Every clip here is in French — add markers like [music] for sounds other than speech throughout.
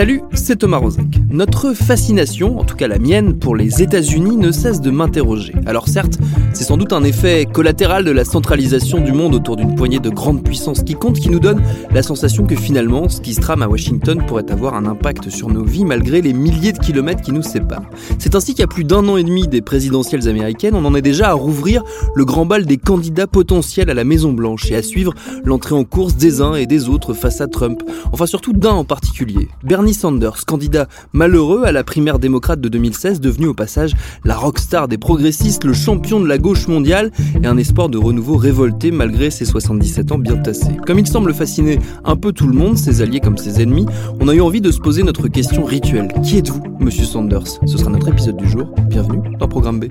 Salut, c'est Thomas Rozek. Notre fascination, en tout cas la mienne, pour les États-Unis ne cesse de m'interroger. Alors certes, c'est sans doute un effet collatéral de la centralisation du monde autour d'une poignée de grandes puissances qui comptent qui nous donne la sensation que finalement, ce qui se trame à Washington pourrait avoir un impact sur nos vies malgré les milliers de kilomètres qui nous séparent. C'est ainsi qu'à plus d'un an et demi des présidentielles américaines, on en est déjà à rouvrir le grand bal des candidats potentiels à la Maison Blanche et à suivre l'entrée en course des uns et des autres face à Trump. Enfin surtout d'un en particulier, Bernie Sanders, candidat malheureux à la primaire démocrate de 2016, devenu au passage la rockstar des progressistes, le champion de la gauche mondiale et un espoir de renouveau révolté malgré ses 77 ans bien tassés. Comme il semble fasciner un peu tout le monde, ses alliés comme ses ennemis, on a eu envie de se poser notre question rituelle. Qui êtes-vous, monsieur Sanders? Ce sera notre épisode du jour. Bienvenue dans Programme B.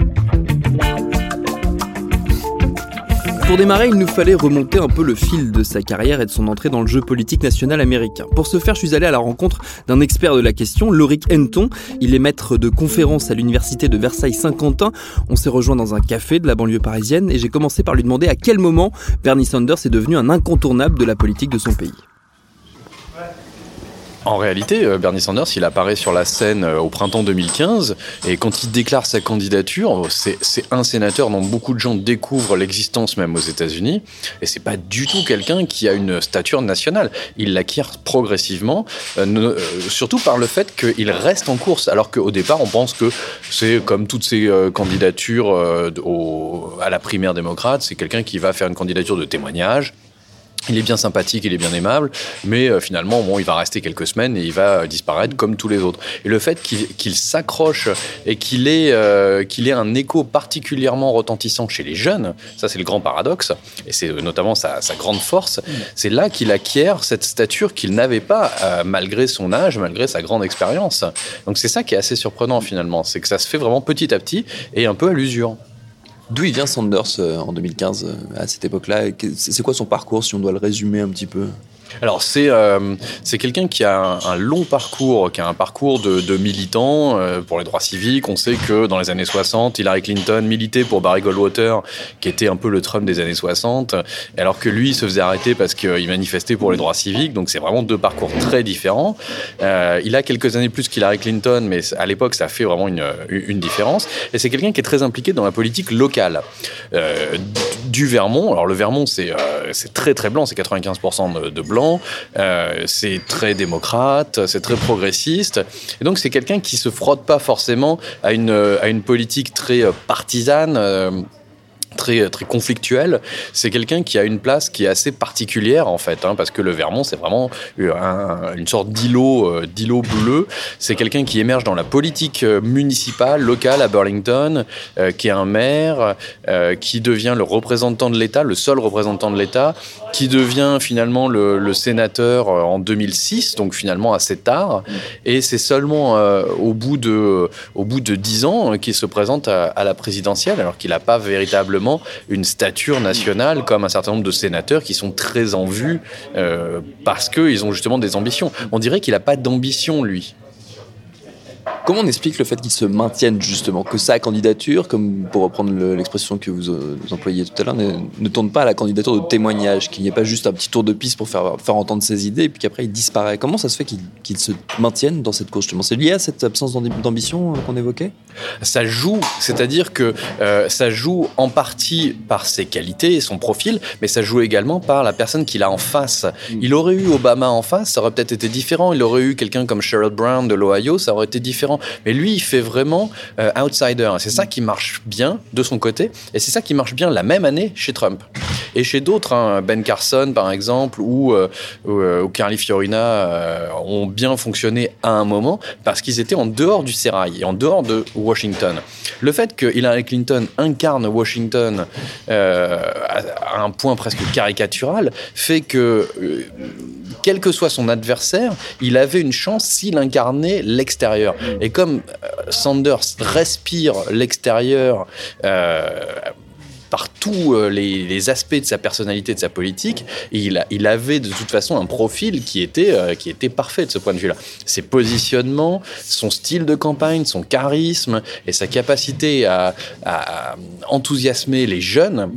Pour démarrer, il nous fallait remonter un peu le fil de sa carrière et de son entrée dans le jeu politique national américain. Pour ce faire, je suis allé à la rencontre d'un expert de la question, Loric Henton. Il est maître de conférences à l'université de Versailles-Saint-Quentin. On s'est rejoint dans un café de la banlieue parisienne et j'ai commencé par lui demander à quel moment Bernie Sanders est devenu un incontournable de la politique de son pays. En réalité, euh, Bernie Sanders, il apparaît sur la scène euh, au printemps 2015 et quand il déclare sa candidature, c'est un sénateur dont beaucoup de gens découvrent l'existence même aux États-Unis et c'est pas du tout quelqu'un qui a une stature nationale. Il l'acquiert progressivement, euh, surtout par le fait qu'il reste en course, alors qu'au départ, on pense que c'est comme toutes ces candidatures à la primaire démocrate, c'est quelqu'un qui va faire une candidature de témoignage il est bien sympathique, il est bien aimable, mais euh, finalement, bon, il va rester quelques semaines et il va euh, disparaître comme tous les autres. Et le fait qu'il s'accroche et qu'il ait, euh, qu'il ait un écho particulièrement retentissant chez les jeunes, ça c'est le grand paradoxe, et c'est notamment sa, sa, grande force, c'est là qu'il acquiert cette stature qu'il n'avait pas malgré son âge, malgré sa grande expérience. Donc c'est ça qui est assez surprenant finalement, c'est que ça se fait vraiment petit à petit et un peu à l'usure. D'où il vient Sanders euh, en 2015 euh, à cette époque-là? C'est quoi son parcours si on doit le résumer un petit peu? Alors c'est euh, c'est quelqu'un qui a un, long parcours, qui a un parcours de, militant euh, pour les droits civiques. On sait que dans les années 60, Hillary Clinton militait pour Barry Goldwater, qui était un peu le Trump des années 60, alors que lui se faisait arrêter parce qu'il manifestait pour les droits civiques. Donc c'est vraiment deux parcours très différents. Euh, il a quelques années plus qu'Hillary Clinton, mais à l'époque ça fait vraiment une, une différence. Et c'est quelqu'un qui est très impliqué dans la politique locale du Vermont. Alors le Vermont c'est c'est très très blanc, c'est 95% de, de blanc euh, c'est très démocrate, c'est très progressiste. Et donc c'est quelqu'un qui se frotte pas forcément à une, à une politique très euh, partisane. Euh, très très conflictuel. C'est quelqu'un qui a une place qui est assez particulière en fait, hein, parce que le Vermont c'est vraiment une sorte d'îlot euh, d'îlot bleu. C'est quelqu'un qui émerge dans la politique euh, municipale locale à Burlington, euh, qui est un maire, qui devient le représentant de l'État, le seul représentant de l'État, qui devient finalement le, sénateur en 2006, donc finalement assez tard. Et c'est seulement au bout de au bout de dix ans qu'il se présente à, à la présidentielle, alors qu'il n'a pas véritablement une stature nationale comme un certain nombre de sénateurs qui sont très en vue euh, parce qu'ils ont justement des ambitions. On dirait qu'il n'a pas d'ambition, lui. Comment on explique le fait qu'il se maintienne justement, que sa candidature, comme pour reprendre l'expression que vous, euh, employiez tout à l'heure, ne, tourne pas à la candidature de témoignage, qu'il n'y ait pas juste un petit tour de piste pour faire, entendre ses idées et puis qu'après il disparaît Comment ça se fait qu'il se maintienne dans cette course justement? C'est lié à cette absence d'ambition euh, qu'on évoquait? Ça joue, c'est-à-dire que euh, ça joue en partie par ses qualités et son profil, mais ça joue également par la personne qu'il a en face. Mm. Il aurait eu Obama en face, ça aurait peut-être été différent. Il aurait eu quelqu'un comme Sherrod Brown de l'Ohio, ça aurait été différent mais lui, il fait vraiment euh, outsider. C'est ça qui marche bien de son côté, et c'est ça qui marche bien la même année chez Trump. Et chez d'autres, hein, Ben Carson par exemple ou, ou, Carly Fiorina ont bien fonctionné à un moment parce qu'ils étaient en dehors du sérail et en dehors de Washington. Le fait que Hillary Clinton incarne Washington à un point presque caricatural fait que quel que soit son adversaire, il avait une chance s'il incarnait l'extérieur. Et comme euh, Sanders respire l'extérieur, euh, par tous euh, les, aspects de sa personnalité, de sa politique, il, avait de toute façon un profil qui était, qui était parfait de ce point de vue-là. Ses positionnements, son style de campagne, son charisme et sa capacité à enthousiasmer les jeunes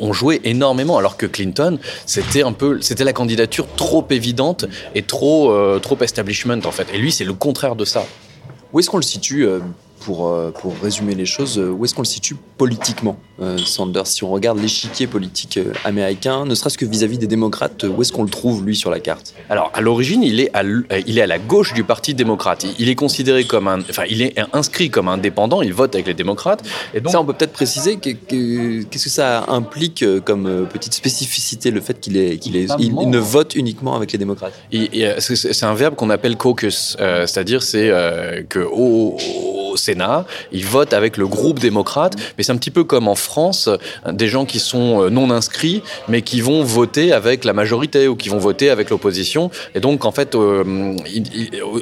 on, jouait énormément, alors que Clinton, c'était un peu, c'était la candidature trop évidente et trop, euh, trop establishment en fait. Et lui, c'est le contraire de ça. Où est-ce qu'on le situe euh, pour, euh, pour résumer les choses, euh, où est-ce qu'on le situe politiquement, euh, Sanders Si on regarde l'échiquier politique américain, ne serait-ce que vis-à-vis des démocrates, où est-ce qu'on le trouve, lui, sur la carte? Alors, à l'origine, il, est à, il est à la gauche du Parti démocrate. Il est considéré comme un... Enfin, il est inscrit comme indépendant, il vote avec les démocrates. Et donc... Ça, on peut peut-être préciser qu'est-ce que ça implique comme petite spécificité, le fait qu'il est, qu'il est, il, ne vote uniquement avec les démocrates? C'est un verbe qu'on appelle caucus, c'est-à-dire c'est que au, au Sénat, ils votent avec le groupe démocrate, mais c'est un petit peu comme en France, des gens qui sont euh, non inscrits, mais qui vont voter avec la majorité ou qui vont voter avec l'opposition. Et donc, en fait, euh,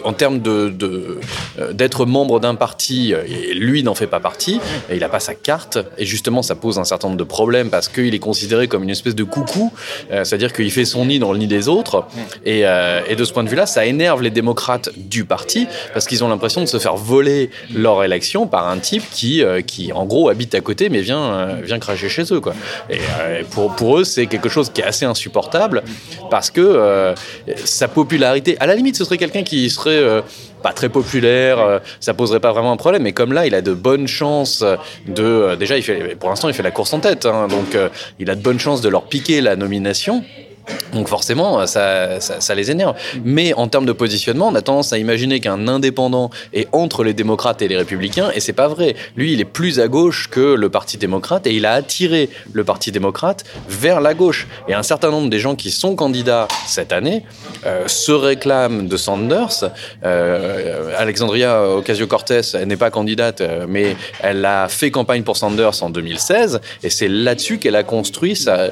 en termes de, euh, d'être membre d'un parti, lui n'en fait pas partie, et il n'a pas sa carte, et justement, ça pose un certain nombre de problèmes parce qu'il est considéré comme une espèce de coucou, c'est-à-dire qu'il fait son nid dans le nid des autres, et, et de ce point de vue-là, ça énerve les démocrates du parti parce qu'ils ont l'impression de se faire voler leur élection par un type qui, euh, qui en gros, habite à côté mais vient, euh, vient cracher chez eux. Quoi. Et euh, pour, pour eux, c'est quelque chose qui est assez insupportable parce que sa popularité, à la limite, ce serait quelqu'un qui serait pas très populaire, ça poserait pas vraiment un problème. Mais comme là, il a de bonnes chances de. déjà, pour l'instant, il fait la course en tête. Hein, donc, il a de bonnes chances de leur piquer la nomination. Donc forcément, ça, ça, les énerve. Mais en termes de positionnement, on a tendance à imaginer qu'un indépendant est entre les démocrates et les républicains, et c'est pas vrai. Lui, il est plus à gauche que le Parti démocrate, et il a attiré le Parti démocrate vers la gauche. Et un certain nombre des gens qui sont candidats cette année euh, se réclament de Sanders. Euh, Alexandria Ocasio-Cortez, n'est pas candidate, euh, mais elle a fait campagne pour Sanders en 2016, et c'est là-dessus qu'elle a construit sa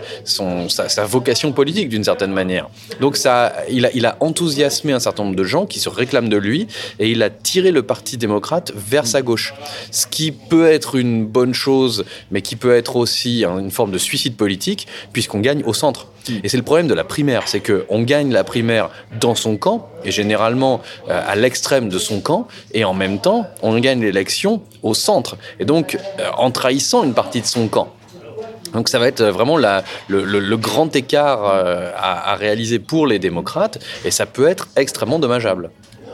vocation politique d'une certaine manière. Donc ça, il a, il a enthousiasmé un certain nombre de gens qui se réclament de lui et il a tiré le Parti démocrate vers sa gauche. Ce qui peut être une bonne chose, mais qui peut être aussi une forme de suicide politique, puisqu'on gagne au centre. Hmm. Et c'est le problème de la primaire, c'est qu'on gagne la primaire dans son camp, et généralement euh, à l'extrême de son camp, et en même temps, on gagne l'élection au centre. Et donc, euh, en trahissant une partie de son camp. Donc ça va être vraiment la, le, grand écart euh, à, réaliser pour les démocrates et ça peut être extrêmement dommageable.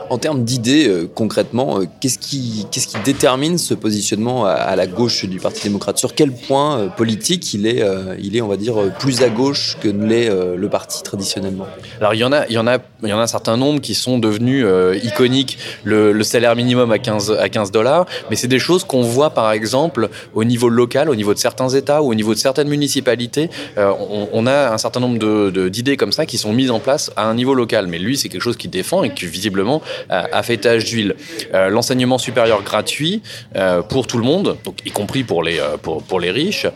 En termes d'idées, euh, concrètement, euh, qu'est-ce qui, qu'est-ce qui détermine ce positionnement à, la gauche du Parti démocrate? Sur quel point euh, politique il est, il est, on va dire, plus à gauche que ne l'est le parti traditionnellement? Alors il y en a, il y en a, il y en a un certain nombre qui sont devenus iconiques. Le, salaire minimum à 15 à 15 dollars, mais c'est des choses qu'on voit par exemple au niveau local, au niveau de certains États ou au niveau de certaines municipalités. on, a un certain nombre d'idées comme ça qui sont mises en place à un niveau local. Mais lui, c'est quelque chose qu'il défend et qui visiblement à fêtage d'huile. Euh, l'enseignement supérieur gratuit euh, pour tout le monde, donc y compris pour les, euh, pour, pour les riches.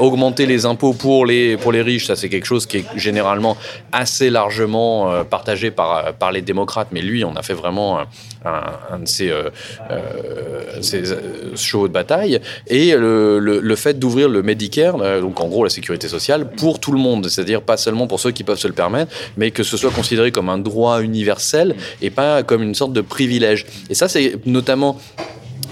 augmenter les impôts pour les, pour les riches, ça c'est quelque chose qui est généralement assez largement partagé par, par les démocrates, mais lui, on a fait vraiment un, de ses, chevaux de bataille. Et le, le, fait d'ouvrir le Medicare, donc en gros la sécurité sociale, pour tout le monde, c'est-à-dire pas seulement pour ceux qui peuvent se le permettre, mais que ce soit considéré comme un droit universel et pas comme une sorte de privilège. Et ça, c'est notamment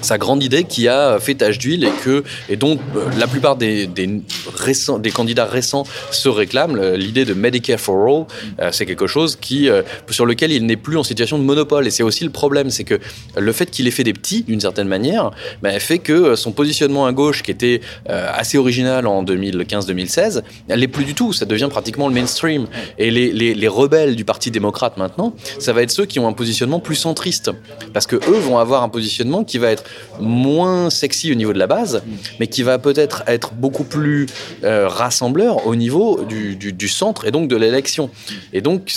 sa grande idée qui a fait tache d'huile et que et donc euh, la plupart des, des, récents, des candidats récents se réclament. L'idée de Medicare for All, euh, c'est quelque chose qui euh, sur lequel il n'est plus en situation de monopole. Et c'est aussi le problème, c'est que le fait qu'il ait fait des petits, d'une certaine manière, bah, fait que son positionnement à gauche, qui était assez original en 2015-2016, elle n'est plus du tout. Ça devient pratiquement le mainstream. Et les, les, les rebelles du Parti démocrate maintenant, ça va être ceux qui ont un positionnement plus centriste, parce que eux vont avoir un positionnement qui va être moins sexy au niveau de la base, mais qui va peut-être être beaucoup plus euh, rassembleur au niveau du, centre et donc de l'élection. Et donc,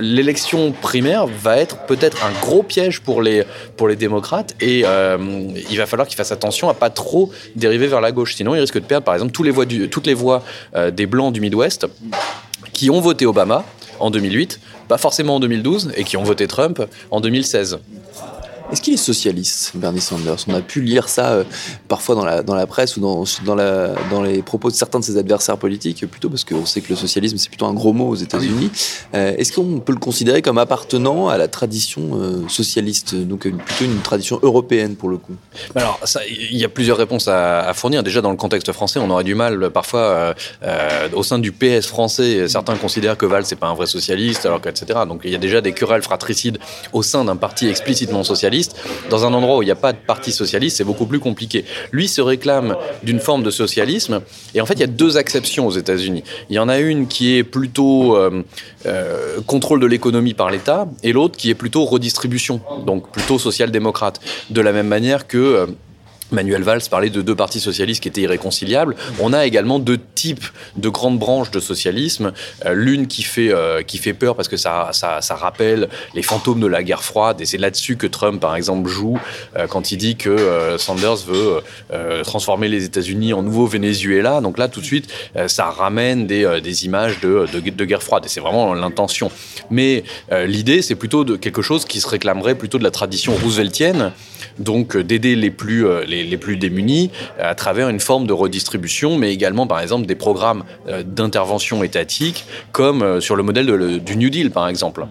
l'élection primaire va être peut-être un gros piège pour les, démocrates et euh, il va falloir qu'ils fassent attention à pas trop dériver vers la gauche. Sinon, ils risquent de perdre, par exemple, toutes les voix euh, des blancs du Midwest qui ont voté Obama en 2008, pas forcément en 2012, et qui ont voté Trump en 2016. Est-ce qu'il est socialiste, Bernie Sanders? On a pu lire ça euh, parfois dans la, dans la presse ou dans, dans, la, dans les propos de certains de ses adversaires politiques, plutôt parce qu'on sait que le socialisme, c'est plutôt un gros mot aux États-Unis. Euh, est-ce qu'on peut le considérer comme appartenant à la tradition euh, socialiste, donc plutôt une tradition européenne pour le coup? Alors, il y a plusieurs réponses à, fournir. Déjà, dans le contexte français, on aurait du mal parfois, au sein du PS français, certains considèrent que Valls, c'est pas un vrai socialiste, alors que, etc. Donc, il y a déjà des querelles fratricides au sein d'un parti explicitement socialiste dans un endroit où il n'y a pas de parti socialiste, c'est beaucoup plus compliqué. Lui se réclame d'une forme de socialisme, et en fait, il y a deux acceptions aux États-Unis. Il y en a une qui est plutôt euh, euh, contrôle de l'économie par l'État, et l'autre qui est plutôt redistribution, donc plutôt social-démocrate. De la même manière que euh, Manuel Valls parlait de deux partis socialistes qui étaient irréconciliables. On a également deux types de grandes branches de socialisme. Euh, l'une qui fait euh, qui fait peur parce que ça, ça, rappelle les fantômes de la guerre froide et c'est là-dessus que Trump par exemple joue euh, quand il dit que Sanders veut transformer les États-Unis en nouveau Venezuela. Donc là tout de suite ça ramène des, des images de, de, guerre froide et c'est vraiment l'intention. Mais l'idée c'est plutôt de quelque chose qui se réclamerait plutôt de la tradition rooseveltienne, donc d'aider les plus les, plus démunis à travers une forme de redistribution, mais également par exemple des programmes euh, d'intervention étatique, comme euh, sur le modèle du New Deal par exemple.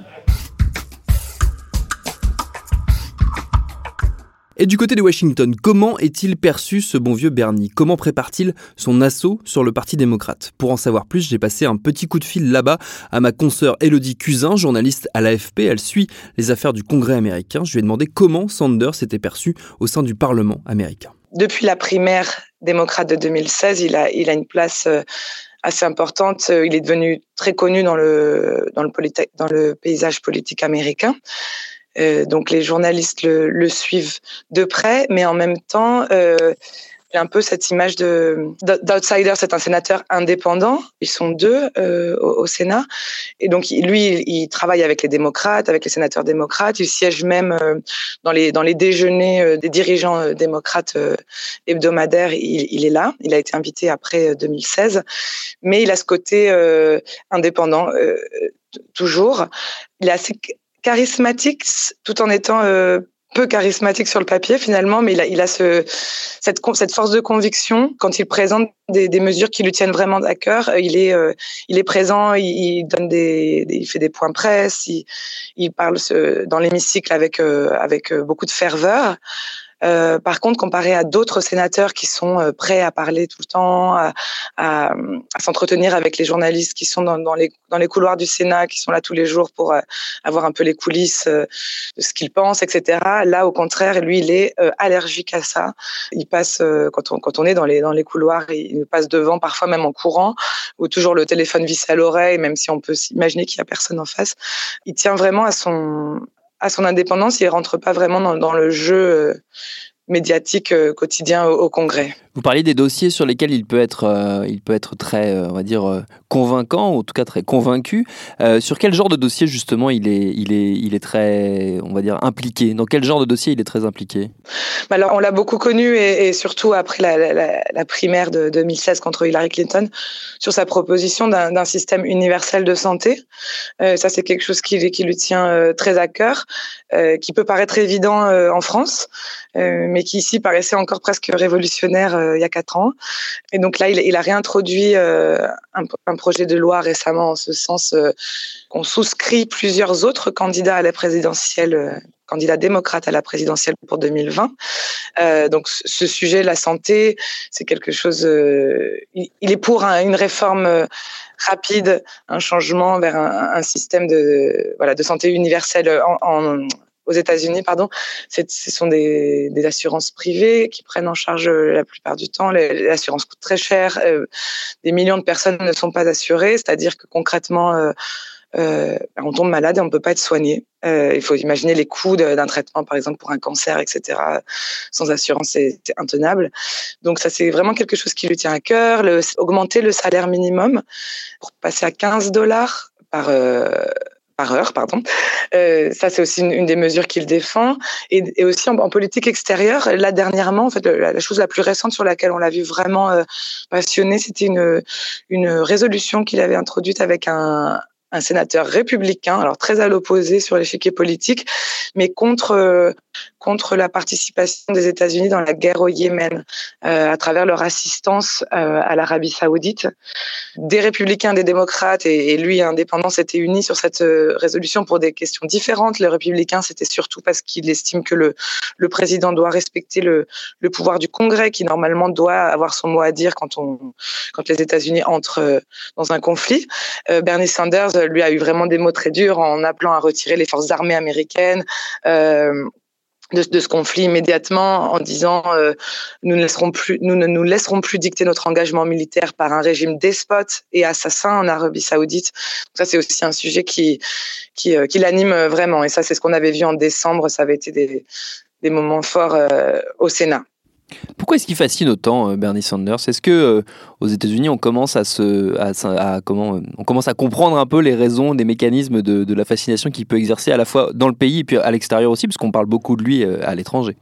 Et du côté de Washington, comment est-il perçu ce bon vieux Bernie? Comment prépare-t-il son assaut sur le Parti démocrate? Pour en savoir plus, j'ai passé un petit coup de fil là-bas à ma consoeur Elodie Cusin, journaliste à l'AFP. Elle suit les affaires du Congrès américain. Je lui ai demandé comment Sanders était perçu au sein du Parlement américain. Depuis la primaire démocrate de 2016, il a, une place euh, assez importante. Il est devenu très connu dans le, dans le paysage politique américain. Euh, donc les journalistes le, le, suivent de près, mais en même temps, euh, il a un peu cette image de d'outsider. C'est un sénateur indépendant. Ils sont deux euh, au, Sénat, et donc lui, il, travaille avec les démocrates, avec les sénateurs démocrates. Il siège même euh, dans les dans les déjeuners euh, des dirigeants euh, démocrates hebdomadaires. Il, il, est là. Il a été invité après 2016, mais il a ce côté indépendant toujours. Il est assez charismatique tout en étant euh, peu charismatique sur le papier finalement, mais il a, il a ce, cette, cette force de conviction quand il présente des, des mesures qui lui tiennent vraiment à cœur. Euh, il est, euh, il est présent, il, donne des, il fait des points presse, il, il parle dans l'hémicycle avec, avec beaucoup de ferveur. Euh, par contre, comparé à d'autres sénateurs qui sont euh, prêts à parler tout le temps, à, à, à s'entretenir avec les journalistes qui sont dans, dans, les, dans les couloirs du Sénat, qui sont là tous les jours pour euh, avoir un peu les coulisses de ce qu'ils pensent, etc. Là, au contraire, lui, il est allergique à ça. Il passe quand on quand on est dans les dans les couloirs, il passe devant, parfois même en courant, ou toujours le téléphone vissé à l'oreille, même si on peut s'imaginer qu'il y a personne en face. Il tient vraiment à son à son indépendance, il rentre pas vraiment dans, le jeu euh, médiatique euh, quotidien au, Congrès. Vous parliez des dossiers sur lesquels il peut être, euh, il peut être très, on va dire, convaincant, ou en tout cas très convaincu. sur quel genre de dossier justement il est, il est, il est très, on va dire, impliqué? Dans quel genre de dossier il est très impliqué? Bah Alors, on l'a beaucoup connu et, surtout après la, primaire de 2016 contre Hillary Clinton sur sa proposition d'un système universel de santé. ça, c'est quelque chose qui, lui tient très à cœur, qui peut paraître évident en France, mais qui ici paraissait encore presque révolutionnaire euh, il y a quatre ans. Et donc là, il, a réintroduit euh, un, projet de loi récemment en ce sens euh, qu'on souscrit plusieurs autres candidats à la présidentielle candidat démocrate à la présidentielle pour 2020. Euh, donc ce sujet, la santé, c'est quelque chose. Euh, il, est pour un, une réforme rapide, un changement vers un, système de voilà de santé universelle en aux États-Unis, pardon, ce sont des, assurances privées qui prennent en charge euh, la plupart du temps. L'assurance coûte très cher. Euh, des millions de personnes ne sont pas assurées, c'est-à-dire que concrètement, euh, on tombe malade et on ne peut pas être soigné. Il faut imaginer les coûts d'un traitement, par exemple pour un cancer, etc. Sans assurance, c'est intenable. Donc ça, c'est vraiment quelque chose qui lui tient à cœur. Augmenter le salaire minimum pour passer à 15 dollars par par heure, pardon. Euh, ça, c'est aussi une, des mesures qu'il défend. Et, et aussi en, politique extérieure, là dernièrement, en fait, la, chose la plus récente sur laquelle on l'a vu vraiment euh, passionné, c'était une, une résolution qu'il avait introduite avec un, un sénateur républicain, alors très à l'opposé sur l'échiquier politique, mais contre euh, contre la participation des États-Unis dans la guerre au Yémen euh, à travers leur assistance euh, à l'Arabie Saoudite. Des républicains, des démocrates et, et lui, indépendant, s'étaient unis sur cette résolution pour des questions différentes. Les républicains, c'était surtout parce qu'ils estiment que le le président doit respecter le le pouvoir du Congrès, qui normalement doit avoir son mot à dire quand on quand les États-Unis entrent dans un conflit. Bernie Sanders lui a eu vraiment des mots très durs en appelant à retirer les forces armées américaines. Euh, de, de, ce conflit immédiatement en disant euh, nous ne laisserons plus nous ne nous laisserons plus dicter notre engagement militaire par un régime despote et assassin en Arabie Saoudite. ça c'est aussi un sujet qui qui, euh, qui l'anime vraiment et ça c'est ce qu'on avait vu en décembre. Ça avait été des des moments forts euh, au Sénat. Pourquoi est-ce qu'il fascine autant euh, Bernie Sanders? Est-ce que euh, aux États-Unis on commence à se, à, comment, euh, on commence à comprendre un peu les raisons, des mécanismes de, de la fascination qu'il peut exercer à la fois dans le pays et puis à l'extérieur aussi, parce qu'on parle beaucoup de lui à l'étranger?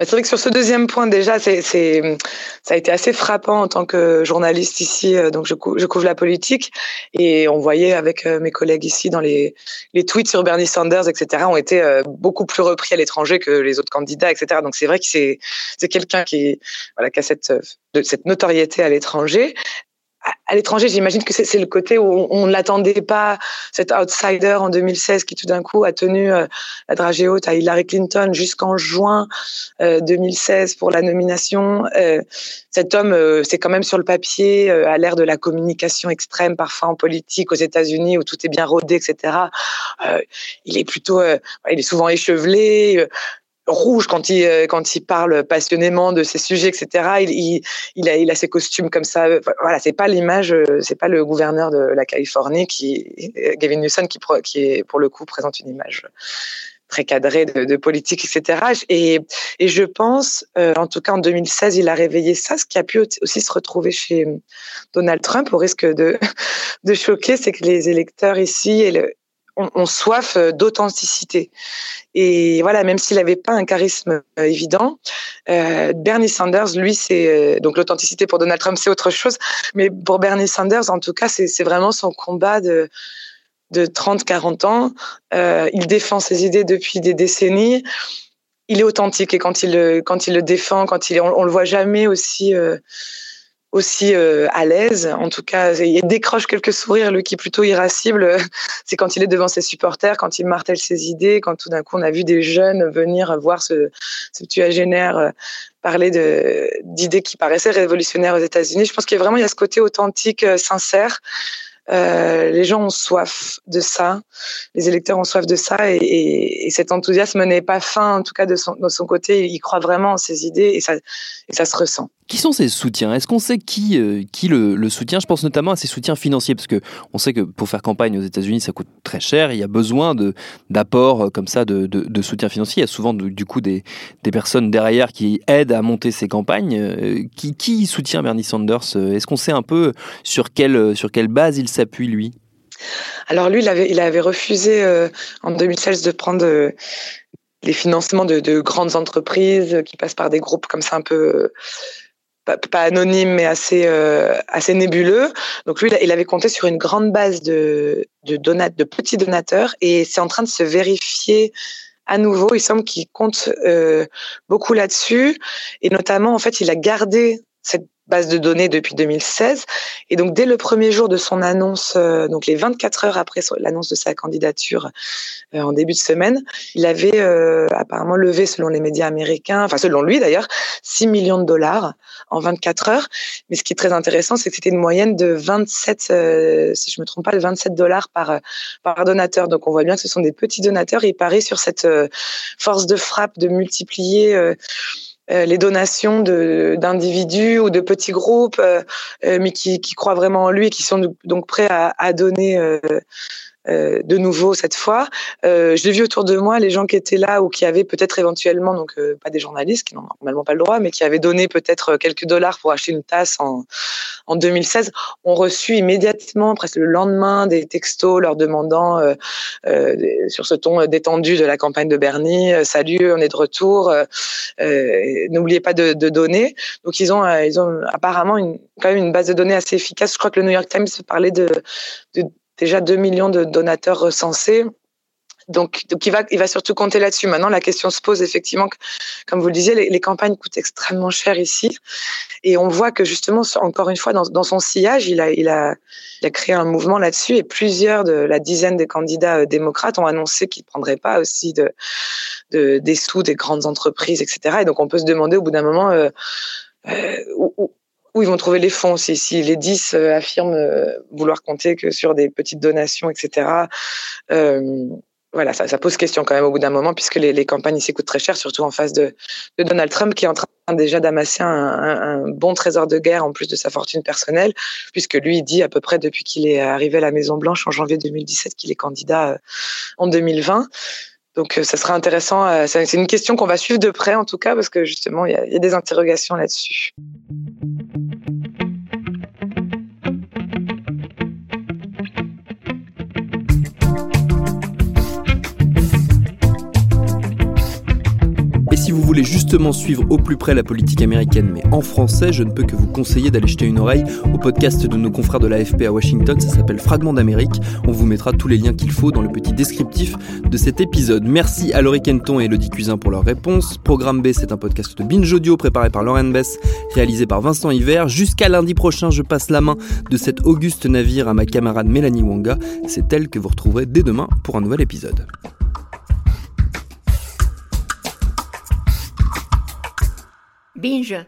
C'est vrai que sur ce deuxième point, déjà, c'est, ça a été assez frappant en tant que journaliste ici. Euh, donc, je, couvre la politique et on voyait avec euh, mes collègues ici dans les, les tweets sur Bernie Sanders, etc., ont été euh, beaucoup plus repris à l'étranger que les autres candidats, etc. Donc, c'est vrai que c'est, c'est quelqu'un qui, voilà, qui a cette, cette notoriété à l'étranger à l'étranger, j'imagine que c'est le côté où on ne l'attendait pas, cet outsider en 2016 qui tout d'un coup a tenu euh, la dragée haute à Hillary Clinton jusqu'en juin 2016 euh, pour la nomination. Euh, cet homme, c'est quand même sur le papier, à l'ère de la communication extrême, parfois en politique aux États-Unis où tout est bien rodé, etc. il est plutôt, il est souvent échevelé rouge quand il euh, quand il parle passionnément de ces sujets, etc. Il, il, a il a ses costumes comme ça. Voilà, c'est pas l'image, euh, c'est pas le gouverneur de la Californie qui Gavin Newsom qui qui pour le coup présente une image très cadrée de, politique, etc. Et, et je pense, euh, en tout cas en 2016, il a réveillé ça. Ce qui a pu aussi se retrouver chez Donald Trump, au risque de, [laughs] de choquer, c'est que les électeurs ici et le, ont, soif euh, d'authenticité. Et voilà, même s'il n'avait pas un charisme euh, évident, euh, Bernie Sanders, lui, c'est donc l'authenticité pour Donald Trump, c'est autre chose. Mais pour Bernie Sanders, en tout cas, c'est vraiment son combat de de 30-40 ans. il défend ses idées depuis des décennies. Il est authentique et quand il quand il le défend, quand il on, on le voit jamais aussi aussi euh, à l'aise. En tout cas, il décroche quelques sourires. Lui qui est plutôt irascible, [laughs] c'est quand il est devant ses supporters, quand il martèle ses idées, quand tout d'un coup on a vu des jeunes venir voir ce, ce tuagénaire euh, parler de d'idées qui paraissaient révolutionnaires aux États-Unis. Je pense qu'il y a vraiment il y a ce côté authentique, euh, sincère. Euh, les gens ont soif de ça, les électeurs ont soif de ça, et, et, et cet enthousiasme n'est pas fin, en tout cas de son, côté. Il croit vraiment en ses idées et ça, se ressent. Qui sont ces soutiens? Est-ce qu'on sait qui, euh, le, soutient? Je pense notamment à ses soutiens financiers, parce que on sait que pour faire campagne aux États-Unis, ça coûte très cher. il y a besoin d'apports euh, comme ça de, soutien financier. Il y a souvent du coup des, personnes derrière qui aident à monter ces campagnes. Qui, soutient Bernie Sanders? Est-ce qu'on sait un peu sur quelle sur quelle base il lui? Alors lui, il avait, refusé euh, en 2016 de prendre euh, les financements de, de, grandes entreprises qui passent par des groupes comme ça un peu pas, anonyme mais assez euh, assez nébuleux. Donc lui, il avait compté sur une grande base de de, de petits donateurs et c'est en train de se vérifier à nouveau. Il semble qu'il compte euh, beaucoup là-dessus et notamment en fait, il a gardé cette base de données depuis 2016. Et donc, dès le premier jour de son annonce, euh, donc les 24 heures après l'annonce de sa candidature euh, en début de semaine, il avait euh, apparemment levé, selon les médias américains, enfin selon lui d'ailleurs, 6 millions de dollars en 24 heures. Mais ce qui est très intéressant, c'est que c'était une moyenne de 27, si je me trompe pas, de 27 dollars par, par donateur. Donc, on voit bien que ce sont des petits donateurs. Et il parie sur cette force de frappe de multiplier les donations d'individus ou de petits groupes, mais qui, croient vraiment en lui et qui sont donc prêts à donner euh, de nouveau cette fois. Euh, je l'ai vu autour de moi, les gens qui étaient là ou qui avaient peut-être éventuellement, donc euh, pas des journalistes qui n'ont normalement pas le droit, mais qui avaient donné peut-être quelques dollars pour acheter une tasse en, en 2016, ont reçu immédiatement, presque le lendemain, des textos leur demandant sur ce ton détendu de la campagne de Bernie, salut, on est de retour, n'oubliez pas de, de, donner. Donc ils ont, ils ont apparemment une, quand même une base de données assez efficace. Je crois que le New York Times parlait de, de déjà 2 millions de donateurs recensés. Donc, donc il va, il va surtout compter là-dessus. Maintenant, la question se pose effectivement, comme vous le disiez, les, campagnes coûtent extrêmement cher ici, et on voit que justement, encore une fois, dans, dans son sillage, il a, il a, il a créé un mouvement là-dessus, et plusieurs de la dizaine des candidats euh, démocrates ont annoncé qu'ils ne prendraient pas aussi de, de, des sous des grandes entreprises, etc. Et donc, on peut se demander au bout d'un moment. Euh, euh, où ils vont trouver les fonds. Si, si les 10 euh, affirment euh, vouloir compter que sur des petites donations, etc., euh, voilà, ça, pose question quand même au bout d'un moment, puisque les, campagnes ici coûtent très cher, surtout en face de, Donald Trump, qui est en train déjà d'amasser un, un, bon trésor de guerre en plus de sa fortune personnelle, puisque lui dit à peu près depuis qu'il est arrivé à la Maison Blanche en janvier 2017 qu'il est candidat en 2020. Donc, ça sera intéressant. C'est une question qu'on va suivre de près, en tout cas, parce que justement, il y a, il y a des interrogations là-dessus. Justement suivre au plus près la politique américaine, mais en français, je ne peux que vous conseiller d'aller jeter une oreille au podcast de nos confrères de l'AFP à Washington. Ça s'appelle Fragment d'Amérique. On vous mettra tous les liens qu'il faut dans le petit descriptif de cet épisode. Merci à Laurie Kenton et Elodie Cuisin pour leurs réponses. Programme B, c'est un podcast de Binge Audio préparé par Lauren Bess, réalisé par Vincent Hiver. Jusqu'à lundi prochain, je passe la main de cet auguste navire à ma camarade Mélanie Wanga. C'est elle que vous retrouverez dès demain pour un nouvel épisode. Binge